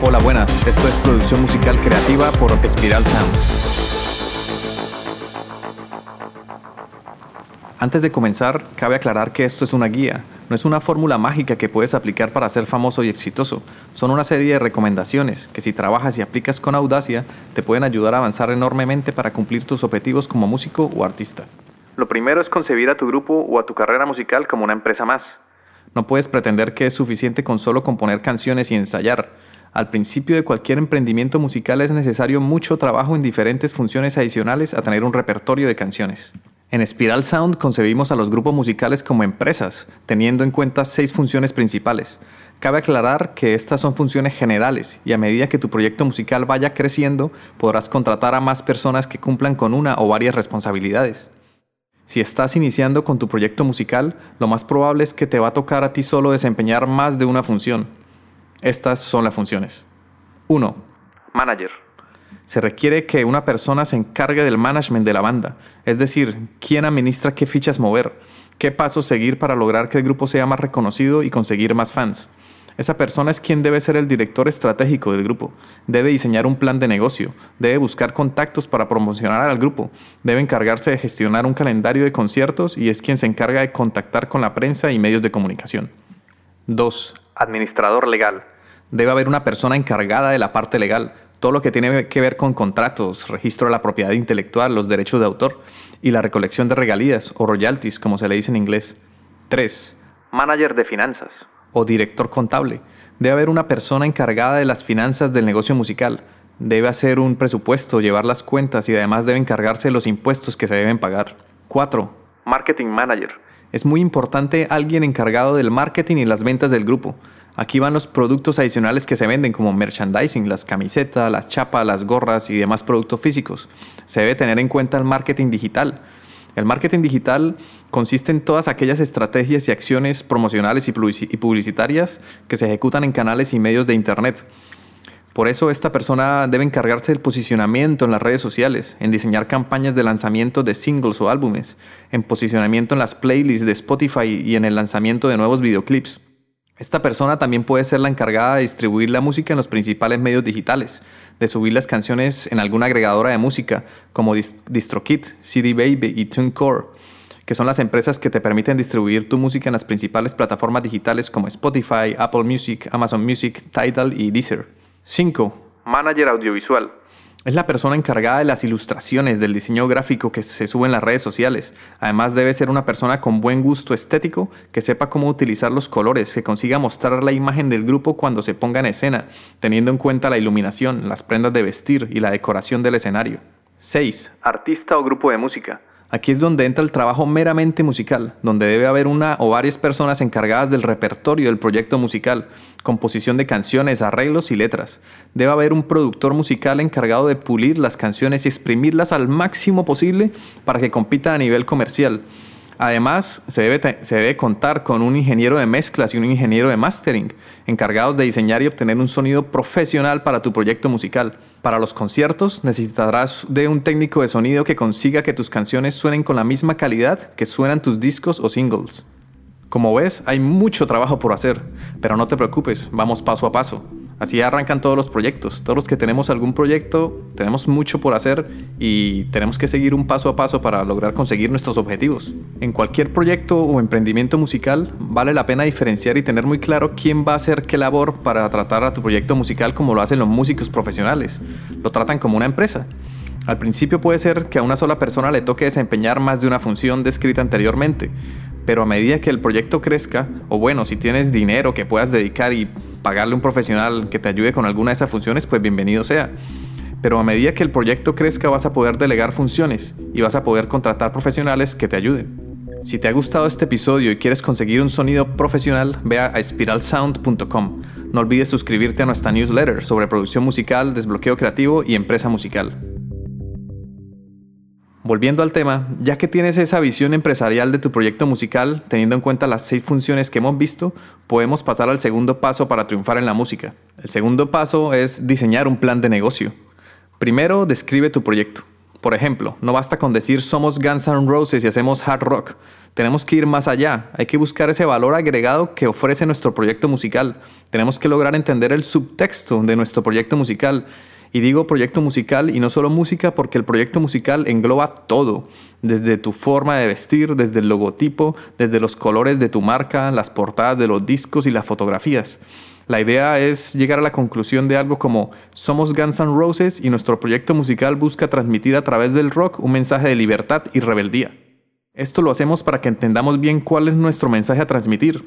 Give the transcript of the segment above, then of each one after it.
Hola, buenas. Esto es producción musical creativa por Espiral Sound. Antes de comenzar, cabe aclarar que esto es una guía, no es una fórmula mágica que puedes aplicar para ser famoso y exitoso. Son una serie de recomendaciones que si trabajas y aplicas con audacia, te pueden ayudar a avanzar enormemente para cumplir tus objetivos como músico o artista. Lo primero es concebir a tu grupo o a tu carrera musical como una empresa más. No puedes pretender que es suficiente con solo componer canciones y ensayar. Al principio de cualquier emprendimiento musical es necesario mucho trabajo en diferentes funciones adicionales a tener un repertorio de canciones. En Spiral Sound concebimos a los grupos musicales como empresas, teniendo en cuenta seis funciones principales. Cabe aclarar que estas son funciones generales y a medida que tu proyecto musical vaya creciendo, podrás contratar a más personas que cumplan con una o varias responsabilidades. Si estás iniciando con tu proyecto musical, lo más probable es que te va a tocar a ti solo desempeñar más de una función. Estas son las funciones. 1. Manager. Se requiere que una persona se encargue del management de la banda, es decir, quién administra qué fichas mover, qué pasos seguir para lograr que el grupo sea más reconocido y conseguir más fans. Esa persona es quien debe ser el director estratégico del grupo, debe diseñar un plan de negocio, debe buscar contactos para promocionar al grupo, debe encargarse de gestionar un calendario de conciertos y es quien se encarga de contactar con la prensa y medios de comunicación. 2. Administrador legal. Debe haber una persona encargada de la parte legal, todo lo que tiene que ver con contratos, registro de la propiedad intelectual, los derechos de autor y la recolección de regalías o royalties, como se le dice en inglés. 3. Manager de finanzas o director contable. Debe haber una persona encargada de las finanzas del negocio musical. Debe hacer un presupuesto, llevar las cuentas y además debe encargarse de los impuestos que se deben pagar. 4. Marketing Manager. Es muy importante alguien encargado del marketing y las ventas del grupo. Aquí van los productos adicionales que se venden como merchandising, las camisetas, las chapas, las gorras y demás productos físicos. Se debe tener en cuenta el marketing digital. El marketing digital consiste en todas aquellas estrategias y acciones promocionales y publicitarias que se ejecutan en canales y medios de Internet. Por eso esta persona debe encargarse del posicionamiento en las redes sociales, en diseñar campañas de lanzamiento de singles o álbumes, en posicionamiento en las playlists de Spotify y en el lanzamiento de nuevos videoclips. Esta persona también puede ser la encargada de distribuir la música en los principales medios digitales, de subir las canciones en alguna agregadora de música como DistroKit, CD Baby y TuneCore, que son las empresas que te permiten distribuir tu música en las principales plataformas digitales como Spotify, Apple Music, Amazon Music, Tidal y Deezer. 5. Manager audiovisual. Es la persona encargada de las ilustraciones, del diseño gráfico que se sube en las redes sociales. Además debe ser una persona con buen gusto estético, que sepa cómo utilizar los colores, que consiga mostrar la imagen del grupo cuando se ponga en escena, teniendo en cuenta la iluminación, las prendas de vestir y la decoración del escenario. 6. Artista o grupo de música. Aquí es donde entra el trabajo meramente musical, donde debe haber una o varias personas encargadas del repertorio del proyecto musical, composición de canciones, arreglos y letras. Debe haber un productor musical encargado de pulir las canciones y exprimirlas al máximo posible para que compitan a nivel comercial. Además, se debe, se debe, contar con un ingeniero de mezclas y un ingeniero de mastering, encargados de diseñar y obtener un sonido profesional para tu proyecto musical. Para los conciertos necesitarás de un técnico de sonido que consiga que tus canciones suenen con la misma calidad que suenan tus discos o singles. Como ves, hay mucho trabajo por hacer, pero no te preocupes, vamos paso a paso. Así arrancan todos los proyectos. Todos los que tenemos algún proyecto, tenemos mucho por hacer y tenemos que seguir un paso a paso para lograr conseguir nuestros objetivos. En cualquier proyecto o emprendimiento musical, vale la pena diferenciar y tener muy claro quién va a hacer qué labor para tratar a tu proyecto musical como lo hacen los músicos profesionales. Lo tratan como una empresa. Al principio puede ser que a una sola persona le toque desempeñar más de una función descrita anteriormente, pero a medida que el proyecto crezca, o bueno, si tienes dinero que puedas dedicar y pagarle un profesional que te ayude con alguna de esas funciones, pues bienvenido sea. Pero a medida que el proyecto crezca vas a poder delegar funciones y vas a poder contratar profesionales que te ayuden. Si te ha gustado este episodio y quieres conseguir un sonido profesional, ve a spiralsound.com. No olvides suscribirte a nuestra newsletter sobre producción musical, desbloqueo creativo y empresa musical. Volviendo al tema, ya que tienes esa visión empresarial de tu proyecto musical, teniendo en cuenta las seis funciones que hemos visto, podemos pasar al segundo paso para triunfar en la música. El segundo paso es diseñar un plan de negocio. Primero, describe tu proyecto. Por ejemplo, no basta con decir somos Guns N' Roses y hacemos hard rock. tenemos que ir más allá, hay que buscar ese valor agregado que ofrece nuestro proyecto musical, tenemos que lograr entender el subtexto de nuestro proyecto musical. Y digo proyecto musical y no solo música porque el proyecto musical engloba todo, desde tu forma de vestir, desde el logotipo, desde los colores de tu marca, las portadas de los discos y las fotografías. La idea es llegar a la conclusión de algo como somos Guns N' Roses y nuestro proyecto musical busca transmitir a través del rock un mensaje de libertad y rebeldía. Esto lo hacemos para que entendamos bien cuál es nuestro mensaje a transmitir.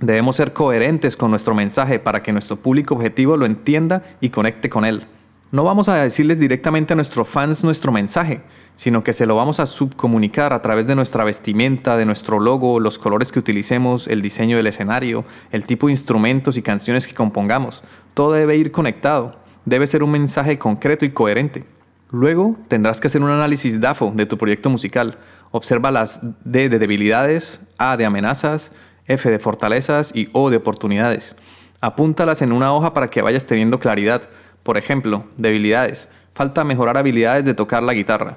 Debemos ser coherentes con nuestro mensaje para que nuestro público objetivo lo entienda y conecte con él. No vamos a decirles directamente a nuestros fans nuestro mensaje, sino que se lo vamos a subcomunicar a través de nuestra vestimenta, de nuestro logo, los colores que utilicemos, el diseño del escenario, el tipo de instrumentos y canciones que compongamos. Todo debe ir conectado, debe ser un mensaje concreto y coherente. Luego tendrás que hacer un análisis DAFO de tu proyecto musical. Observa las D de debilidades, A de amenazas, F de fortalezas y O de oportunidades. Apúntalas en una hoja para que vayas teniendo claridad por ejemplo, debilidades. Falta mejorar habilidades de tocar la guitarra.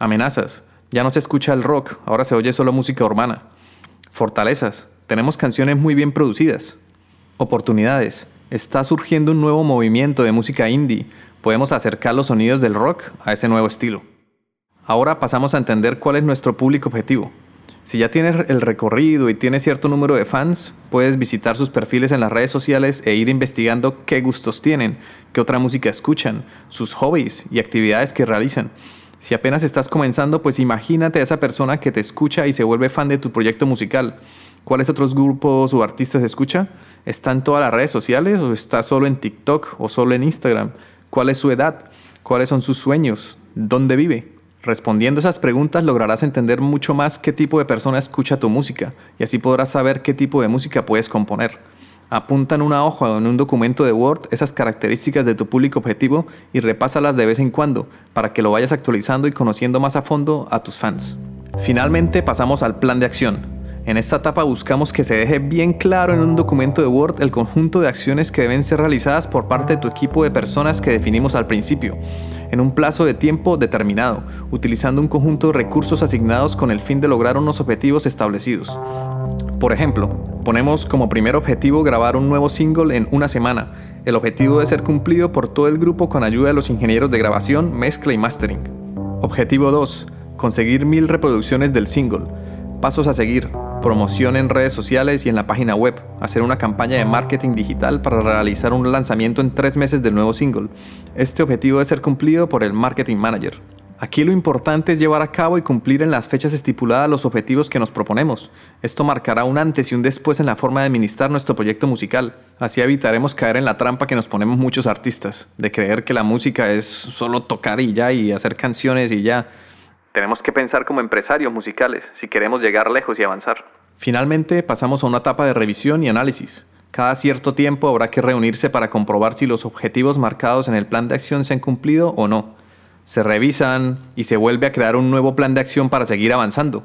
Amenazas. Ya no se escucha el rock, ahora se oye solo música urbana. Fortalezas. Tenemos canciones muy bien producidas. Oportunidades. Está surgiendo un nuevo movimiento de música indie. Podemos acercar los sonidos del rock a ese nuevo estilo. Ahora pasamos a entender cuál es nuestro público objetivo. Si ya tienes el recorrido y tienes cierto número de fans, puedes visitar sus perfiles en las redes sociales e ir investigando qué gustos tienen, qué otra música escuchan, sus hobbies y actividades que realizan. Si apenas estás comenzando, pues imagínate a esa persona que te escucha y se vuelve fan de tu proyecto musical. ¿Cuáles otros grupos o artistas escucha? ¿Está en todas las redes sociales o está solo en TikTok o solo en Instagram? ¿Cuál es su edad? ¿Cuáles son sus sueños? ¿Dónde vive? Respondiendo esas preguntas lograrás entender mucho más qué tipo de persona escucha tu música y así podrás saber qué tipo de música puedes componer. Apunta en una hoja o en un documento de Word esas características de tu público objetivo y repásalas de vez en cuando para que lo vayas actualizando y conociendo más a fondo a tus fans. Finalmente pasamos al plan de acción, en esta etapa buscamos que se deje bien claro en un documento de Word el conjunto de acciones que deben ser realizadas por parte de tu equipo de personas que definimos al principio, en un plazo de tiempo determinado, utilizando un conjunto de recursos asignados con el fin de lograr unos objetivos establecidos. Por ejemplo, ponemos como primer objetivo grabar un nuevo single en una semana. El objetivo debe ser cumplido por todo el grupo con ayuda de los ingenieros de grabación, mezcla y mastering. Objetivo 2. Conseguir mil reproducciones del single. Pasos a seguir promoción en redes sociales y en la página web, hacer una campaña de marketing digital para realizar un lanzamiento en tres meses del nuevo single. Este objetivo debe ser cumplido por el Marketing Manager. Aquí lo importante es llevar a cabo y cumplir en las fechas estipuladas los objetivos que nos proponemos. Esto marcará un antes y un después en la forma de administrar nuestro proyecto musical. Así evitaremos caer en la trampa que nos ponemos muchos artistas, de creer que la música es solo tocar y ya y hacer canciones y ya. Tenemos que pensar como empresarios musicales si queremos llegar lejos y avanzar. Finalmente pasamos a una etapa de revisión y análisis. Cada cierto tiempo habrá que reunirse para comprobar si los objetivos marcados en el plan de acción se han cumplido o no. Se revisan y se vuelve a crear un nuevo plan de acción para seguir avanzando.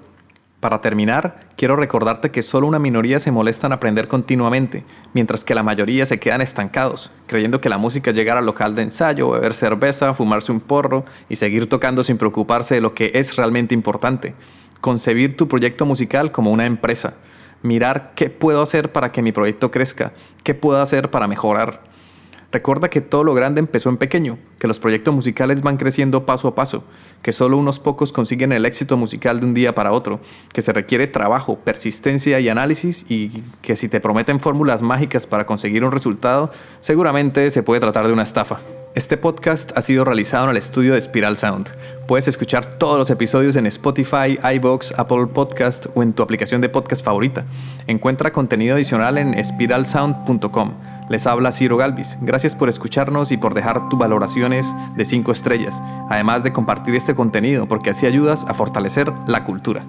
Para terminar, quiero recordarte que solo una minoría se molesta en aprender continuamente, mientras que la mayoría se quedan estancados, creyendo que la música es llegar al local de ensayo, beber cerveza, fumarse un porro y seguir tocando sin preocuparse de lo que es realmente importante. Concebir tu proyecto musical como una empresa. Mirar qué puedo hacer para que mi proyecto crezca, qué puedo hacer para mejorar Recuerda que todo lo grande empezó en pequeño, que los proyectos musicales van creciendo paso a paso, que solo unos pocos consiguen el éxito musical de un día para otro, que se requiere trabajo, persistencia y análisis y que si te prometen fórmulas mágicas para conseguir un resultado, seguramente se puede tratar de una estafa. Este podcast ha sido realizado en el estudio de Spiral Sound. Puedes escuchar todos los episodios en Spotify, iBox, Apple Podcast o en tu aplicación de podcast favorita. Encuentra contenido adicional en spiralsound.com. Les habla Ciro Galvis. Gracias por escucharnos y por dejar tus valoraciones de 5 estrellas, además de compartir este contenido porque así ayudas a fortalecer la cultura.